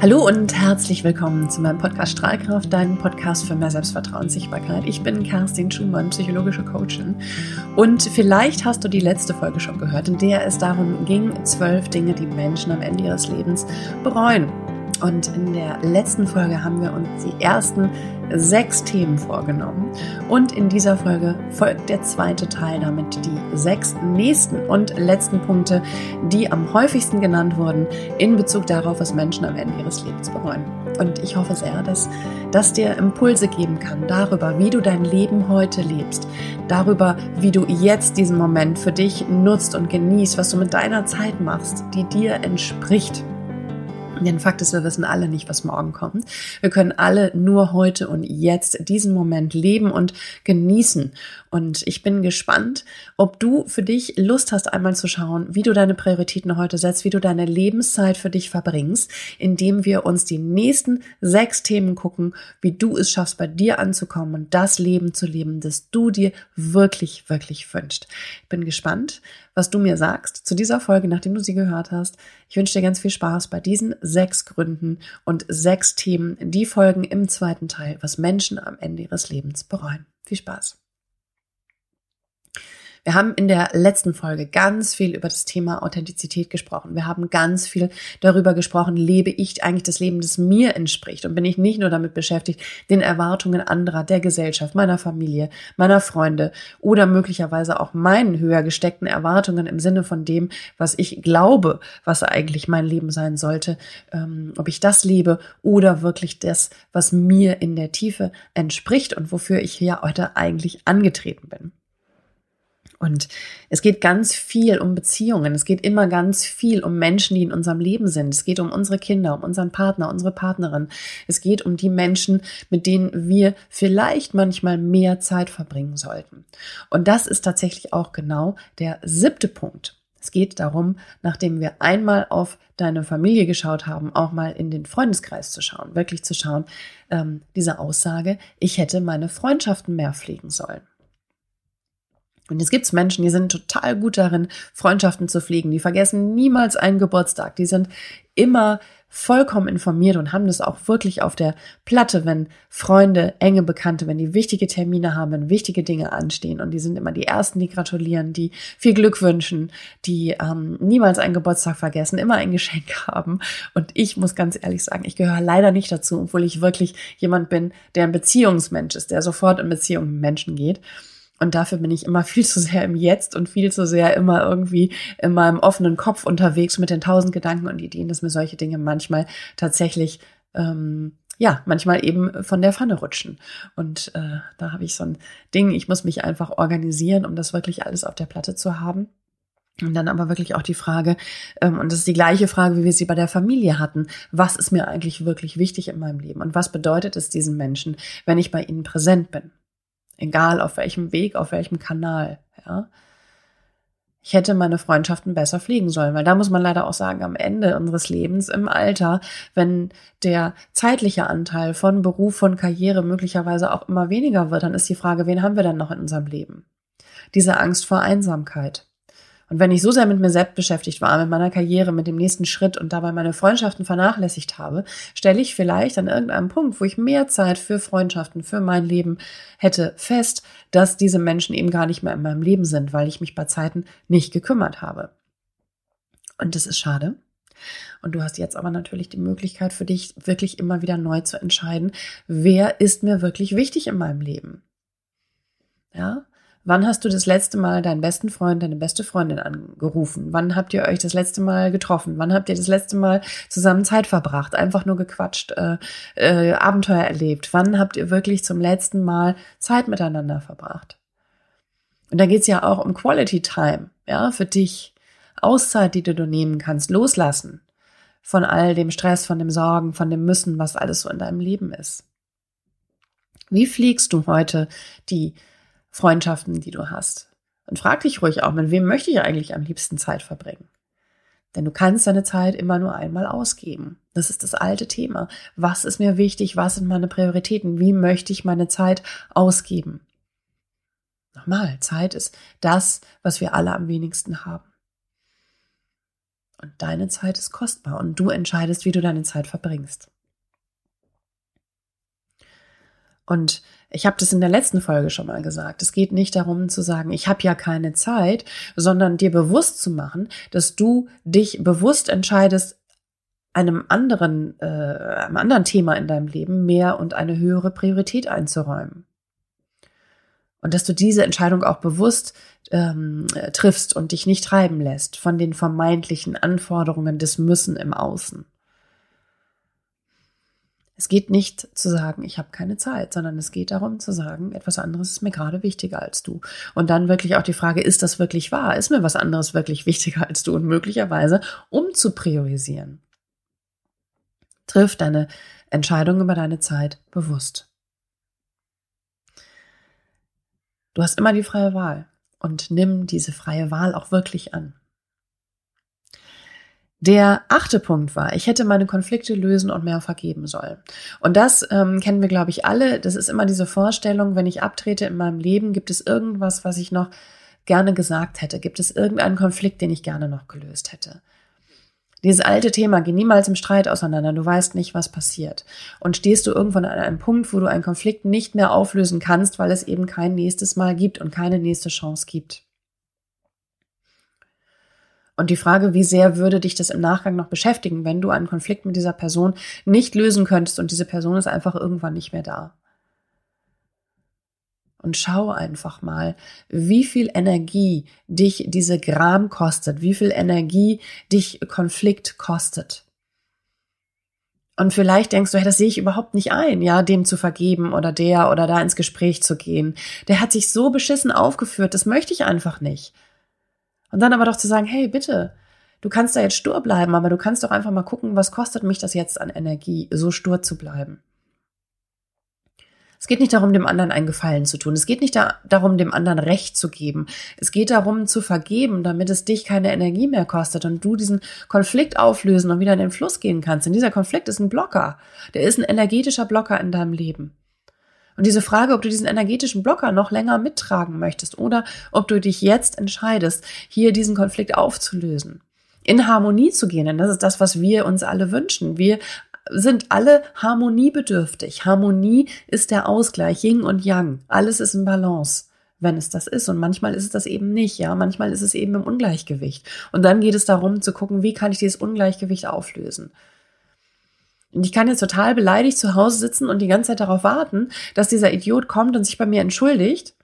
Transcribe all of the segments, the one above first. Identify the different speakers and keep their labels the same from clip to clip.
Speaker 1: Hallo und herzlich willkommen zu meinem Podcast Strahlkraft, deinem Podcast für mehr Selbstvertrauen und Sichtbarkeit. Ich bin Kerstin Schumann, psychologische Coachin. Und vielleicht hast du die letzte Folge schon gehört, in der es darum ging, zwölf Dinge, die Menschen am Ende ihres Lebens bereuen. Und in der letzten Folge haben wir uns die ersten sechs Themen vorgenommen. Und in dieser Folge folgt der zweite Teil, damit die sechs nächsten und letzten Punkte, die am häufigsten genannt wurden, in Bezug darauf, was Menschen am Ende ihres Lebens bereuen. Und ich hoffe sehr, dass das dir Impulse geben kann darüber, wie du dein Leben heute lebst, darüber, wie du jetzt diesen Moment für dich nutzt und genießt, was du mit deiner Zeit machst, die dir entspricht. Denn Fakt ist, wir wissen alle nicht, was morgen kommt. Wir können alle nur heute und jetzt diesen Moment leben und genießen. Und ich bin gespannt, ob du für dich Lust hast, einmal zu schauen, wie du deine Prioritäten heute setzt, wie du deine Lebenszeit für dich verbringst, indem wir uns die nächsten sechs Themen gucken, wie du es schaffst, bei dir anzukommen und das Leben zu leben, das du dir wirklich, wirklich wünschst. Ich bin gespannt, was du mir sagst zu dieser Folge, nachdem du sie gehört hast. Ich wünsche dir ganz viel Spaß bei diesen sechs Gründen und sechs Themen, die folgen im zweiten Teil, was Menschen am Ende ihres Lebens bereuen. Viel Spaß! Wir haben in der letzten Folge ganz viel über das Thema Authentizität gesprochen. Wir haben ganz viel darüber gesprochen, lebe ich eigentlich das Leben, das mir entspricht und bin ich nicht nur damit beschäftigt, den Erwartungen anderer, der Gesellschaft, meiner Familie, meiner Freunde oder möglicherweise auch meinen höher gesteckten Erwartungen im Sinne von dem, was ich glaube, was eigentlich mein Leben sein sollte, ähm, ob ich das lebe oder wirklich das, was mir in der Tiefe entspricht und wofür ich hier heute eigentlich angetreten bin. Und es geht ganz viel um Beziehungen. Es geht immer ganz viel um Menschen, die in unserem Leben sind. Es geht um unsere Kinder, um unseren Partner, unsere Partnerin. Es geht um die Menschen, mit denen wir vielleicht manchmal mehr Zeit verbringen sollten. Und das ist tatsächlich auch genau der siebte Punkt. Es geht darum, nachdem wir einmal auf deine Familie geschaut haben, auch mal in den Freundeskreis zu schauen, wirklich zu schauen, ähm, diese Aussage, ich hätte meine Freundschaften mehr pflegen sollen. Und es gibt Menschen, die sind total gut darin, Freundschaften zu pflegen. Die vergessen niemals einen Geburtstag. Die sind immer vollkommen informiert und haben das auch wirklich auf der Platte, wenn Freunde, enge Bekannte, wenn die wichtige Termine haben, wenn wichtige Dinge anstehen. Und die sind immer die Ersten, die gratulieren, die viel Glück wünschen, die ähm, niemals einen Geburtstag vergessen, immer ein Geschenk haben. Und ich muss ganz ehrlich sagen, ich gehöre leider nicht dazu, obwohl ich wirklich jemand bin, der ein Beziehungsmensch ist, der sofort in Beziehung mit Menschen geht. Und dafür bin ich immer viel zu sehr im Jetzt und viel zu sehr immer irgendwie in meinem offenen Kopf unterwegs mit den tausend Gedanken und Ideen, dass mir solche Dinge manchmal tatsächlich, ähm, ja, manchmal eben von der Pfanne rutschen. Und äh, da habe ich so ein Ding, ich muss mich einfach organisieren, um das wirklich alles auf der Platte zu haben. Und dann aber wirklich auch die Frage, ähm, und das ist die gleiche Frage, wie wir sie bei der Familie hatten, was ist mir eigentlich wirklich wichtig in meinem Leben und was bedeutet es diesen Menschen, wenn ich bei ihnen präsent bin? Egal auf welchem Weg, auf welchem Kanal, ja. Ich hätte meine Freundschaften besser pflegen sollen, weil da muss man leider auch sagen, am Ende unseres Lebens, im Alter, wenn der zeitliche Anteil von Beruf, von Karriere möglicherweise auch immer weniger wird, dann ist die Frage, wen haben wir denn noch in unserem Leben? Diese Angst vor Einsamkeit. Und wenn ich so sehr mit mir selbst beschäftigt war, mit meiner Karriere, mit dem nächsten Schritt und dabei meine Freundschaften vernachlässigt habe, stelle ich vielleicht an irgendeinem Punkt, wo ich mehr Zeit für Freundschaften, für mein Leben hätte, fest, dass diese Menschen eben gar nicht mehr in meinem Leben sind, weil ich mich bei Zeiten nicht gekümmert habe. Und das ist schade. Und du hast jetzt aber natürlich die Möglichkeit für dich wirklich immer wieder neu zu entscheiden, wer ist mir wirklich wichtig in meinem Leben. Ja, Wann hast du das letzte Mal deinen besten Freund, deine beste Freundin angerufen? Wann habt ihr euch das letzte Mal getroffen? Wann habt ihr das letzte Mal zusammen Zeit verbracht? Einfach nur gequatscht, äh, äh, Abenteuer erlebt? Wann habt ihr wirklich zum letzten Mal Zeit miteinander verbracht? Und da geht's ja auch um Quality Time, ja, für dich. Auszeit, die du nehmen kannst, loslassen von all dem Stress, von dem Sorgen, von dem Müssen, was alles so in deinem Leben ist. Wie fliegst du heute die Freundschaften, die du hast. Und frag dich ruhig auch, mit wem möchte ich eigentlich am liebsten Zeit verbringen? Denn du kannst deine Zeit immer nur einmal ausgeben. Das ist das alte Thema. Was ist mir wichtig? Was sind meine Prioritäten? Wie möchte ich meine Zeit ausgeben? Nochmal, Zeit ist das, was wir alle am wenigsten haben. Und deine Zeit ist kostbar und du entscheidest, wie du deine Zeit verbringst. Und ich habe das in der letzten Folge schon mal gesagt. Es geht nicht darum zu sagen, ich habe ja keine Zeit, sondern dir bewusst zu machen, dass du dich bewusst entscheidest, einem anderen, äh, einem anderen Thema in deinem Leben mehr und eine höhere Priorität einzuräumen. Und dass du diese Entscheidung auch bewusst ähm, triffst und dich nicht treiben lässt von den vermeintlichen Anforderungen des Müssen im Außen. Es geht nicht zu sagen, ich habe keine Zeit, sondern es geht darum zu sagen, etwas anderes ist mir gerade wichtiger als du. Und dann wirklich auch die Frage, ist das wirklich wahr? Ist mir was anderes wirklich wichtiger als du? Und möglicherweise um zu priorisieren. Triff deine Entscheidung über deine Zeit bewusst. Du hast immer die freie Wahl und nimm diese freie Wahl auch wirklich an. Der achte Punkt war, ich hätte meine Konflikte lösen und mehr vergeben sollen. Und das ähm, kennen wir, glaube ich, alle. Das ist immer diese Vorstellung, wenn ich abtrete in meinem Leben, gibt es irgendwas, was ich noch gerne gesagt hätte? Gibt es irgendeinen Konflikt, den ich gerne noch gelöst hätte? Dieses alte Thema, geh niemals im Streit auseinander, du weißt nicht, was passiert. Und stehst du irgendwann an einem Punkt, wo du einen Konflikt nicht mehr auflösen kannst, weil es eben kein nächstes Mal gibt und keine nächste Chance gibt. Und die Frage, wie sehr würde dich das im Nachgang noch beschäftigen, wenn du einen Konflikt mit dieser Person nicht lösen könntest und diese Person ist einfach irgendwann nicht mehr da. Und schau einfach mal, wie viel Energie dich diese Gram kostet, wie viel Energie dich Konflikt kostet. Und vielleicht denkst du, hey, das sehe ich überhaupt nicht ein, ja, dem zu vergeben oder der oder da ins Gespräch zu gehen. Der hat sich so beschissen aufgeführt, das möchte ich einfach nicht. Und dann aber doch zu sagen, hey, bitte, du kannst da jetzt stur bleiben, aber du kannst doch einfach mal gucken, was kostet mich das jetzt an Energie, so stur zu bleiben. Es geht nicht darum, dem anderen einen Gefallen zu tun. Es geht nicht da, darum, dem anderen Recht zu geben. Es geht darum, zu vergeben, damit es dich keine Energie mehr kostet und du diesen Konflikt auflösen und wieder in den Fluss gehen kannst. Denn dieser Konflikt ist ein Blocker. Der ist ein energetischer Blocker in deinem Leben. Und diese Frage, ob du diesen energetischen Blocker noch länger mittragen möchtest oder ob du dich jetzt entscheidest, hier diesen Konflikt aufzulösen, in Harmonie zu gehen, denn das ist das, was wir uns alle wünschen. Wir sind alle harmoniebedürftig. Harmonie ist der Ausgleich, Yin und Yang. Alles ist in Balance wenn es das ist. Und manchmal ist es das eben nicht, ja. Manchmal ist es eben im Ungleichgewicht. Und dann geht es darum zu gucken, wie kann ich dieses Ungleichgewicht auflösen. Und ich kann jetzt total beleidigt zu Hause sitzen und die ganze Zeit darauf warten, dass dieser Idiot kommt und sich bei mir entschuldigt.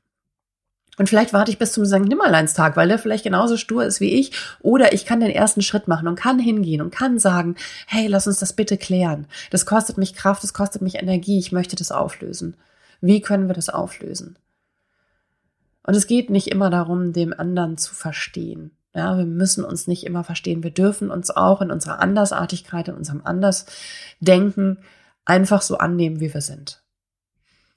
Speaker 1: Und vielleicht warte ich bis zum St. Nimmerleinstag, weil der vielleicht genauso stur ist wie ich. Oder ich kann den ersten Schritt machen und kann hingehen und kann sagen, hey, lass uns das bitte klären. Das kostet mich Kraft, das kostet mich Energie, ich möchte das auflösen. Wie können wir das auflösen? Und es geht nicht immer darum, dem anderen zu verstehen. Ja, wir müssen uns nicht immer verstehen. Wir dürfen uns auch in unserer Andersartigkeit, in unserem Andersdenken einfach so annehmen, wie wir sind.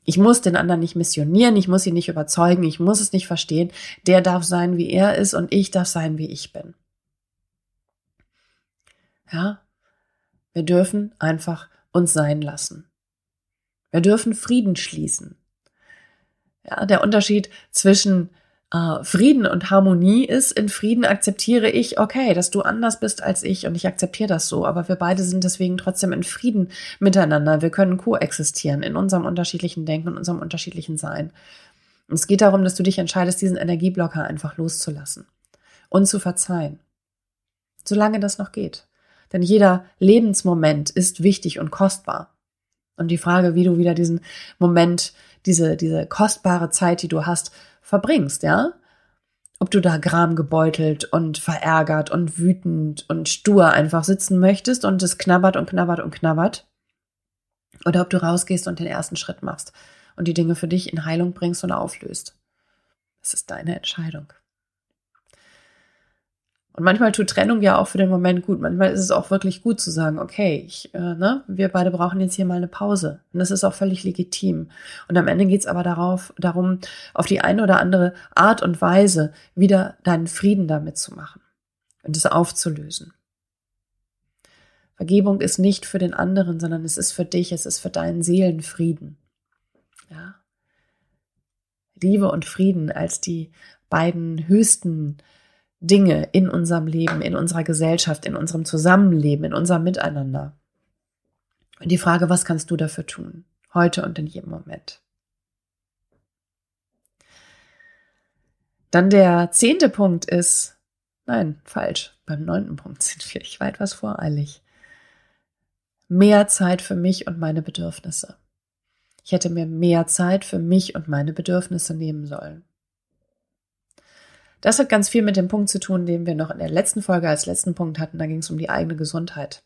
Speaker 1: Ich muss den anderen nicht missionieren, ich muss ihn nicht überzeugen, ich muss es nicht verstehen. Der darf sein, wie er ist und ich darf sein, wie ich bin. Ja, wir dürfen einfach uns sein lassen. Wir dürfen Frieden schließen. Ja, der Unterschied zwischen äh, Frieden und Harmonie ist, in Frieden akzeptiere ich, okay, dass du anders bist als ich und ich akzeptiere das so, aber wir beide sind deswegen trotzdem in Frieden miteinander. Wir können koexistieren in unserem unterschiedlichen Denken und unserem unterschiedlichen Sein. Und es geht darum, dass du dich entscheidest, diesen Energieblocker einfach loszulassen und zu verzeihen. Solange das noch geht. Denn jeder Lebensmoment ist wichtig und kostbar. Und die Frage, wie du wieder diesen Moment, diese, diese kostbare Zeit, die du hast, verbringst, ja? Ob du da gramgebeutelt und verärgert und wütend und stur einfach sitzen möchtest und es knabbert und knabbert und knabbert. Oder ob du rausgehst und den ersten Schritt machst und die Dinge für dich in Heilung bringst und auflöst. Es ist deine Entscheidung. Und manchmal tut Trennung ja auch für den Moment gut. Manchmal ist es auch wirklich gut zu sagen, okay, ich, äh, ne, wir beide brauchen jetzt hier mal eine Pause. Und das ist auch völlig legitim. Und am Ende geht's aber darauf, darum, auf die eine oder andere Art und Weise wieder deinen Frieden damit zu machen und es aufzulösen. Vergebung ist nicht für den anderen, sondern es ist für dich, es ist für deinen Seelenfrieden. Ja. Liebe und Frieden als die beiden höchsten Dinge in unserem Leben, in unserer Gesellschaft, in unserem Zusammenleben, in unserem Miteinander. Und die Frage, was kannst du dafür tun? Heute und in jedem Moment. Dann der zehnte Punkt ist, nein, falsch, beim neunten Punkt sind wir, ich war etwas voreilig. Mehr Zeit für mich und meine Bedürfnisse. Ich hätte mir mehr Zeit für mich und meine Bedürfnisse nehmen sollen. Das hat ganz viel mit dem Punkt zu tun, den wir noch in der letzten Folge als letzten Punkt hatten. Da ging es um die eigene Gesundheit.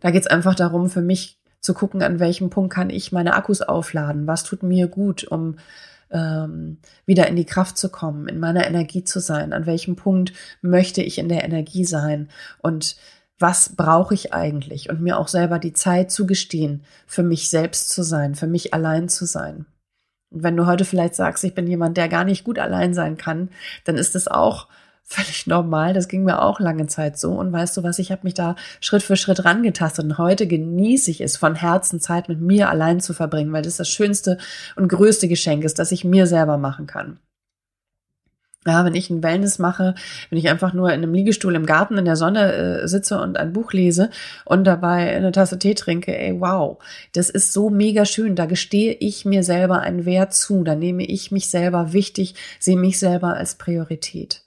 Speaker 1: Da geht es einfach darum, für mich zu gucken, an welchem Punkt kann ich meine Akkus aufladen, was tut mir gut, um ähm, wieder in die Kraft zu kommen, in meiner Energie zu sein, an welchem Punkt möchte ich in der Energie sein und was brauche ich eigentlich und mir auch selber die Zeit zugestehen, für mich selbst zu sein, für mich allein zu sein. Und wenn du heute vielleicht sagst, ich bin jemand, der gar nicht gut allein sein kann, dann ist es auch völlig normal. Das ging mir auch lange Zeit so. Und weißt du was, ich habe mich da Schritt für Schritt rangetastet. Und heute genieße ich es, von Herzen Zeit mit mir allein zu verbringen, weil das das schönste und größte Geschenk ist, das ich mir selber machen kann. Ja, wenn ich ein Wellness mache, wenn ich einfach nur in einem Liegestuhl im Garten in der Sonne äh, sitze und ein Buch lese und dabei eine Tasse Tee trinke, ey, wow, das ist so mega schön. Da gestehe ich mir selber einen Wert zu. Da nehme ich mich selber wichtig, sehe mich selber als Priorität.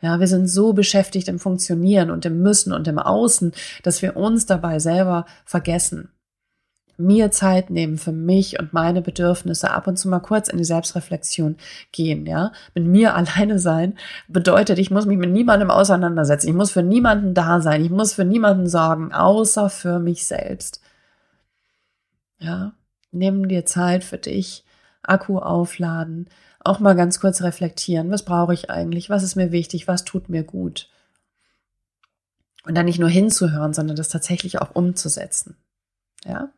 Speaker 1: Ja, wir sind so beschäftigt im Funktionieren und im Müssen und im Außen, dass wir uns dabei selber vergessen mir Zeit nehmen für mich und meine Bedürfnisse, ab und zu mal kurz in die Selbstreflexion gehen, ja. Mit mir alleine sein bedeutet, ich muss mich mit niemandem auseinandersetzen. Ich muss für niemanden da sein. Ich muss für niemanden sorgen, außer für mich selbst. Ja. Nimm dir Zeit für dich, Akku aufladen, auch mal ganz kurz reflektieren. Was brauche ich eigentlich? Was ist mir wichtig? Was tut mir gut? Und dann nicht nur hinzuhören, sondern das tatsächlich auch umzusetzen. Ja.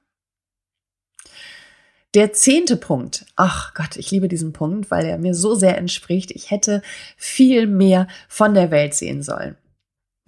Speaker 1: Der zehnte Punkt. Ach Gott, ich liebe diesen Punkt, weil er mir so sehr entspricht. Ich hätte viel mehr von der Welt sehen sollen.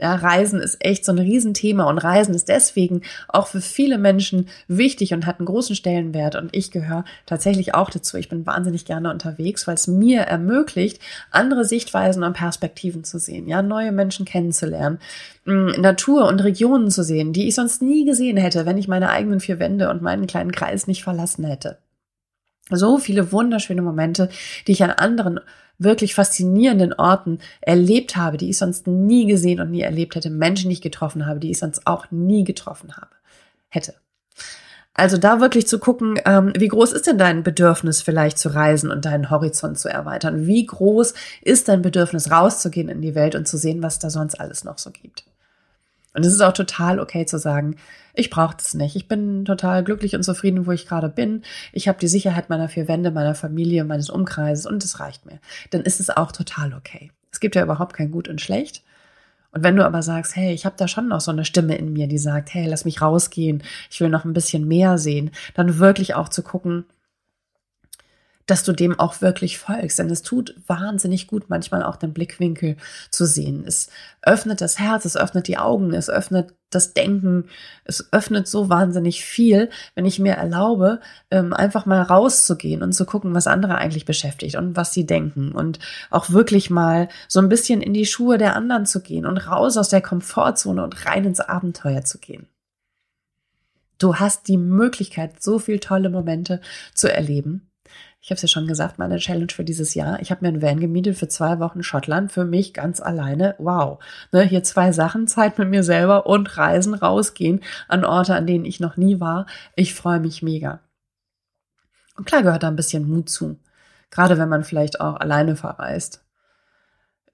Speaker 1: Ja, Reisen ist echt so ein Riesenthema und Reisen ist deswegen auch für viele Menschen wichtig und hat einen großen Stellenwert und ich gehöre tatsächlich auch dazu. Ich bin wahnsinnig gerne unterwegs, weil es mir ermöglicht, andere Sichtweisen und Perspektiven zu sehen, ja, neue Menschen kennenzulernen, Natur und Regionen zu sehen, die ich sonst nie gesehen hätte, wenn ich meine eigenen vier Wände und meinen kleinen Kreis nicht verlassen hätte. So viele wunderschöne Momente, die ich an anderen wirklich faszinierenden Orten erlebt habe, die ich sonst nie gesehen und nie erlebt hätte, Menschen, ich getroffen habe, die ich sonst auch nie getroffen habe, hätte. Also da wirklich zu gucken, ähm, wie groß ist denn dein Bedürfnis vielleicht zu reisen und deinen Horizont zu erweitern? Wie groß ist dein Bedürfnis rauszugehen in die Welt und zu sehen, was da sonst alles noch so gibt? Und es ist auch total okay zu sagen, ich brauche das nicht. Ich bin total glücklich und zufrieden, wo ich gerade bin. Ich habe die Sicherheit meiner vier Wände, meiner Familie, meines Umkreises und es reicht mir. Dann ist es auch total okay. Es gibt ja überhaupt kein Gut und Schlecht. Und wenn du aber sagst, hey, ich habe da schon noch so eine Stimme in mir, die sagt, hey, lass mich rausgehen, ich will noch ein bisschen mehr sehen, dann wirklich auch zu gucken, dass du dem auch wirklich folgst. Denn es tut wahnsinnig gut, manchmal auch den Blickwinkel zu sehen. Es öffnet das Herz, es öffnet die Augen, es öffnet das Denken, es öffnet so wahnsinnig viel, wenn ich mir erlaube, ähm, einfach mal rauszugehen und zu gucken, was andere eigentlich beschäftigt und was sie denken und auch wirklich mal so ein bisschen in die Schuhe der anderen zu gehen und raus aus der Komfortzone und rein ins Abenteuer zu gehen. Du hast die Möglichkeit, so viel tolle Momente zu erleben ich habe es ja schon gesagt, meine Challenge für dieses Jahr. Ich habe mir einen Van gemietet für zwei Wochen Schottland, für mich ganz alleine. Wow. Ne, hier zwei Sachen, Zeit mit mir selber und Reisen, rausgehen an Orte, an denen ich noch nie war. Ich freue mich mega. Und klar gehört da ein bisschen Mut zu. Gerade wenn man vielleicht auch alleine verreist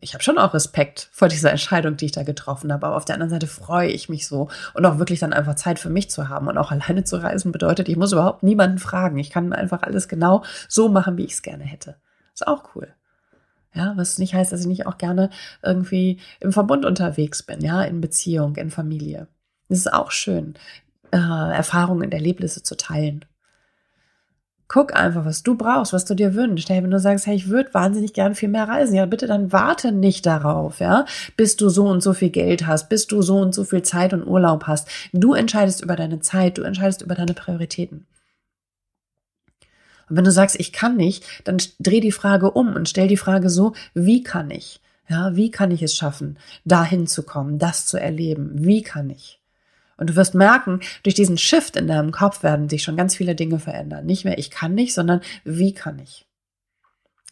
Speaker 1: ich habe schon auch Respekt vor dieser Entscheidung, die ich da getroffen habe. Aber auf der anderen Seite freue ich mich so und auch wirklich dann einfach Zeit für mich zu haben und auch alleine zu reisen bedeutet, ich muss überhaupt niemanden fragen. Ich kann einfach alles genau so machen, wie ich es gerne hätte. Ist auch cool. Ja, was nicht heißt, dass ich nicht auch gerne irgendwie im Verbund unterwegs bin, ja, in Beziehung, in Familie. Es ist auch schön, äh, Erfahrungen und Erlebnisse zu teilen. Guck einfach, was du brauchst, was du dir wünschst. Hey, wenn du sagst, hey, ich würde wahnsinnig gern viel mehr reisen, ja, bitte dann warte nicht darauf, ja, bis du so und so viel Geld hast, bis du so und so viel Zeit und Urlaub hast. Du entscheidest über deine Zeit, du entscheidest über deine Prioritäten. Und wenn du sagst, ich kann nicht, dann dreh die Frage um und stell die Frage so, wie kann ich? Ja, wie kann ich es schaffen, dahin zu kommen, das zu erleben? Wie kann ich? Und du wirst merken, durch diesen Shift in deinem Kopf werden sich schon ganz viele Dinge verändern. Nicht mehr ich kann nicht, sondern wie kann ich?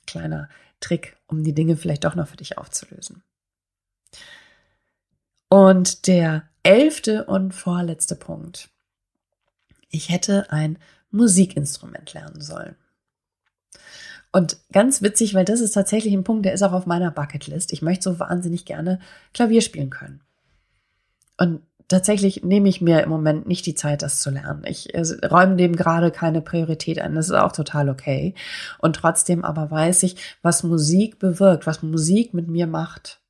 Speaker 1: Kleiner Trick, um die Dinge vielleicht doch noch für dich aufzulösen. Und der elfte und vorletzte Punkt. Ich hätte ein Musikinstrument lernen sollen. Und ganz witzig, weil das ist tatsächlich ein Punkt, der ist auch auf meiner Bucketlist. Ich möchte so wahnsinnig gerne Klavier spielen können. Und tatsächlich nehme ich mir im Moment nicht die Zeit, das zu lernen. Ich räume dem gerade keine Priorität ein. Das ist auch total okay. Und trotzdem aber weiß ich, was Musik bewirkt, was Musik mit mir macht.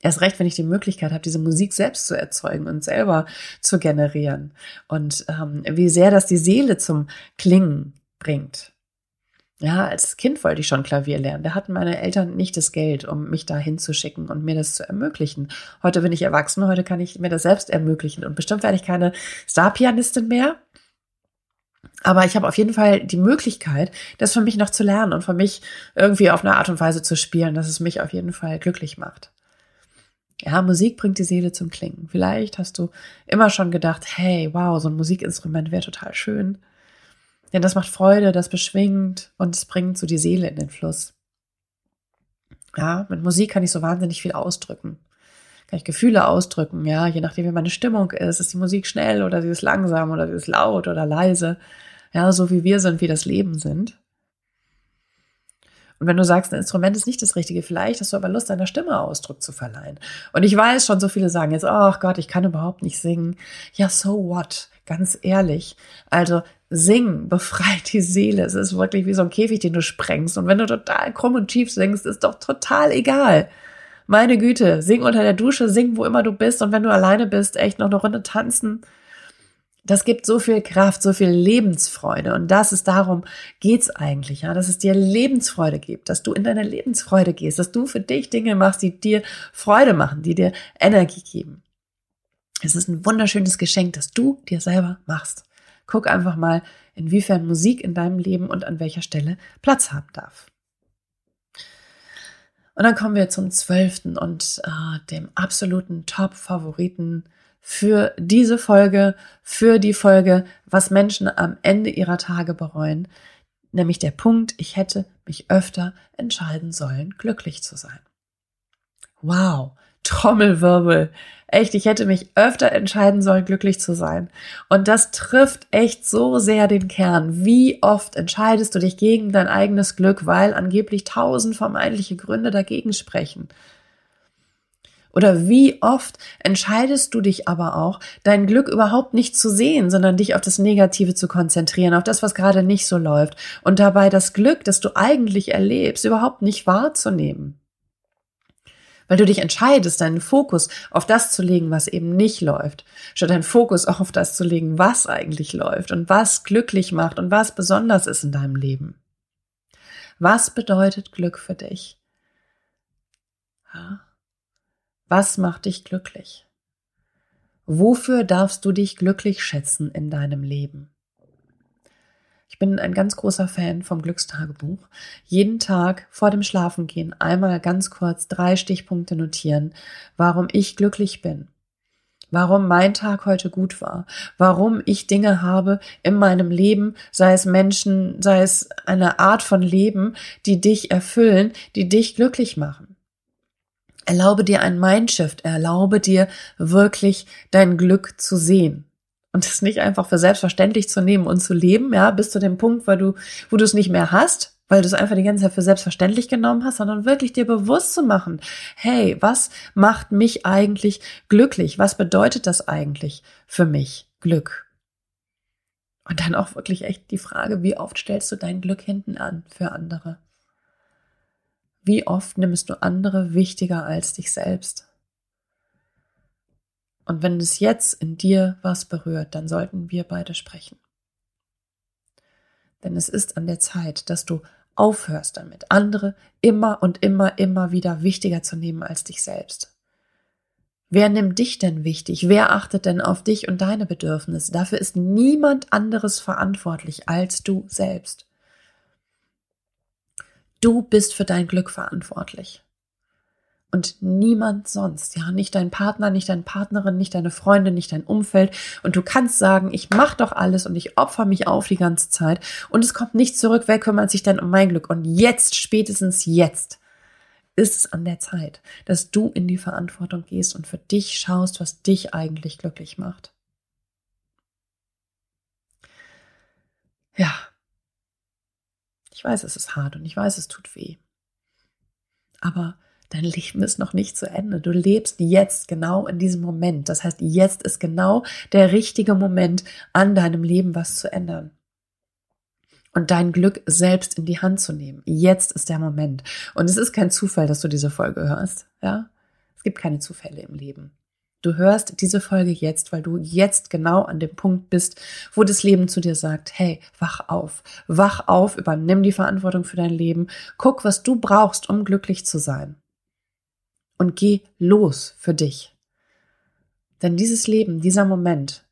Speaker 1: Erst recht, wenn ich die Möglichkeit habe, diese Musik selbst zu erzeugen und selber zu generieren. Und ähm, wie sehr das die Seele zum Klingen bringt. Ja, als Kind wollte ich schon Klavier lernen. Da hatten meine Eltern nicht das Geld, um mich da hinzuschicken und mir das zu ermöglichen. Heute bin ich erwachsen, heute kann ich mir das selbst ermöglichen. Und bestimmt werde ich keine Star-Pianistin mehr. Aber ich habe auf jeden Fall die Möglichkeit, das für mich noch zu lernen und für mich irgendwie auf eine Art und Weise zu spielen, dass es mich auf jeden Fall glücklich macht. Ja, Musik bringt die Seele zum Klingen. Vielleicht hast du immer schon gedacht, hey, wow, so ein Musikinstrument wäre total schön. Denn das macht Freude, das beschwingt und es bringt so die Seele in den Fluss. Ja, mit Musik kann ich so wahnsinnig viel ausdrücken. Kann ich Gefühle ausdrücken, ja, je nachdem, wie meine Stimmung ist. Ist die Musik schnell oder sie ist langsam oder sie ist laut oder leise. Ja, so wie wir sind, wie das Leben sind. Und wenn du sagst, ein Instrument ist nicht das Richtige, vielleicht hast du aber Lust, deiner Stimme Ausdruck zu verleihen. Und ich weiß schon, so viele sagen jetzt, ach Gott, ich kann überhaupt nicht singen. Ja, so what? Ganz ehrlich. Also singen befreit die Seele. Es ist wirklich wie so ein Käfig, den du sprengst. Und wenn du total krumm und tief singst, ist doch total egal. Meine Güte, sing unter der Dusche, sing wo immer du bist. Und wenn du alleine bist, echt noch eine Runde tanzen das gibt so viel Kraft, so viel Lebensfreude. Und das ist darum geht's eigentlich, ja, dass es dir Lebensfreude gibt, dass du in deine Lebensfreude gehst, dass du für dich Dinge machst, die dir Freude machen, die dir Energie geben. Es ist ein wunderschönes Geschenk, das du dir selber machst. Guck einfach mal, inwiefern Musik in deinem Leben und an welcher Stelle Platz haben darf. Und dann kommen wir zum zwölften und äh, dem absoluten Top-Favoriten für diese Folge, für die Folge, was Menschen am Ende ihrer Tage bereuen, nämlich der Punkt, ich hätte mich öfter entscheiden sollen, glücklich zu sein. Wow, Trommelwirbel. Echt, ich hätte mich öfter entscheiden sollen, glücklich zu sein. Und das trifft echt so sehr den Kern. Wie oft entscheidest du dich gegen dein eigenes Glück, weil angeblich tausend vermeintliche Gründe dagegen sprechen? Oder wie oft entscheidest du dich aber auch, dein Glück überhaupt nicht zu sehen, sondern dich auf das Negative zu konzentrieren, auf das, was gerade nicht so läuft und dabei das Glück, das du eigentlich erlebst, überhaupt nicht wahrzunehmen. Weil du dich entscheidest, deinen Fokus auf das zu legen, was eben nicht läuft, statt deinen Fokus auf das zu legen, was eigentlich läuft und was glücklich macht und was besonders ist in deinem Leben. Was bedeutet Glück für dich? Was macht dich glücklich? Wofür darfst du dich glücklich schätzen in deinem Leben? Bin ein ganz großer Fan vom Glückstagebuch. Jeden Tag vor dem Schlafengehen einmal ganz kurz drei Stichpunkte notieren, warum ich glücklich bin, warum mein Tag heute gut war, warum ich Dinge habe in meinem Leben, sei es Menschen, sei es eine Art von Leben, die dich erfüllen, die dich glücklich machen. Erlaube dir einen Mindshift, erlaube dir wirklich dein Glück zu sehen und es nicht einfach für selbstverständlich zu nehmen und zu leben, ja, bis zu dem Punkt, weil du, wo du es nicht mehr hast, weil du es einfach die ganze Zeit für selbstverständlich genommen hast, sondern wirklich dir bewusst zu machen, hey, was macht mich eigentlich glücklich? Was bedeutet das eigentlich für mich, Glück? Und dann auch wirklich echt die Frage, wie oft stellst du dein Glück hinten an für andere? Wie oft nimmst du andere wichtiger als dich selbst? Und wenn es jetzt in dir was berührt, dann sollten wir beide sprechen. Denn es ist an der Zeit, dass du aufhörst damit, andere immer und immer, immer wieder wichtiger zu nehmen als dich selbst. Wer nimmt dich denn wichtig? Wer achtet denn auf dich und deine Bedürfnisse? Dafür ist niemand anderes verantwortlich als du selbst. Du bist für dein Glück verantwortlich. Und niemand sonst, ja, nicht dein Partner, nicht deine Partnerin, nicht deine Freundin, nicht dein Umfeld. Und du kannst sagen, ich mache doch alles und ich opfer mich auf die ganze Zeit und es kommt nicht zurück. Wer kümmert sich denn um mein Glück? Und jetzt, spätestens jetzt, ist es an der Zeit, dass du in die Verantwortung gehst und für dich schaust, was dich eigentlich glücklich macht. Ja, ich weiß, es ist hart und ich weiß, es tut weh. Aber dein Leben ist noch nicht zu Ende. Du lebst jetzt genau in diesem Moment. Das heißt, jetzt ist genau der richtige Moment, an deinem Leben was zu ändern. Und dein Glück selbst in die Hand zu nehmen. Jetzt ist der Moment. Und es ist kein Zufall, dass du diese Folge hörst. Ja? Es gibt keine Zufälle im Leben. Du hörst diese Folge jetzt, weil du jetzt genau an dem Punkt bist, wo das Leben zu dir sagt, hey, wach auf, wach auf, übernimm die Verantwortung für dein Leben, guck, was du brauchst, um glücklich zu sein. Und geh los für dich. Denn dieses Leben, dieser Moment,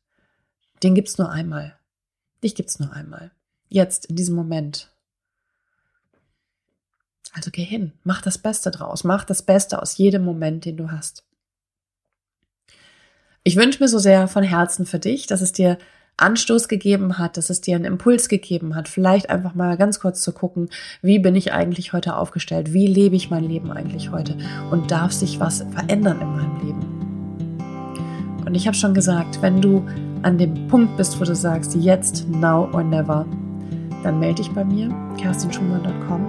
Speaker 1: den gibt's nur einmal. Dich gibt's nur einmal. Jetzt, in diesem Moment. Also geh hin, mach das Beste draus, mach das Beste aus jedem Moment, den du hast. Ich wünsche mir so sehr von Herzen für dich, dass es dir Anstoß gegeben hat, dass es dir einen Impuls gegeben hat, vielleicht einfach mal ganz kurz zu gucken, wie bin ich eigentlich heute aufgestellt, wie lebe ich mein Leben eigentlich heute und darf sich was verändern in meinem Leben. Und ich habe schon gesagt, wenn du an dem Punkt bist, wo du sagst, jetzt, now or never, dann melde dich bei mir, kerstinschumann.com.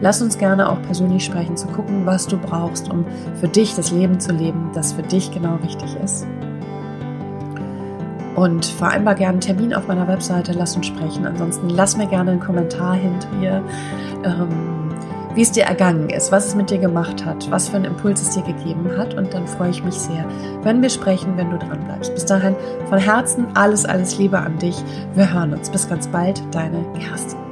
Speaker 1: Lass uns gerne auch persönlich sprechen, zu gucken, was du brauchst, um für dich das Leben zu leben, das für dich genau richtig ist und vereinbar gerne einen Termin auf meiner Webseite, lass uns sprechen. Ansonsten lass mir gerne einen Kommentar hinter hier, ähm, wie es dir ergangen ist, was es mit dir gemacht hat, was für einen Impuls es dir gegeben hat und dann freue ich mich sehr, wenn wir sprechen, wenn du dran bleibst. Bis dahin von Herzen alles, alles Liebe an dich. Wir hören uns. Bis ganz bald, deine Kerstin.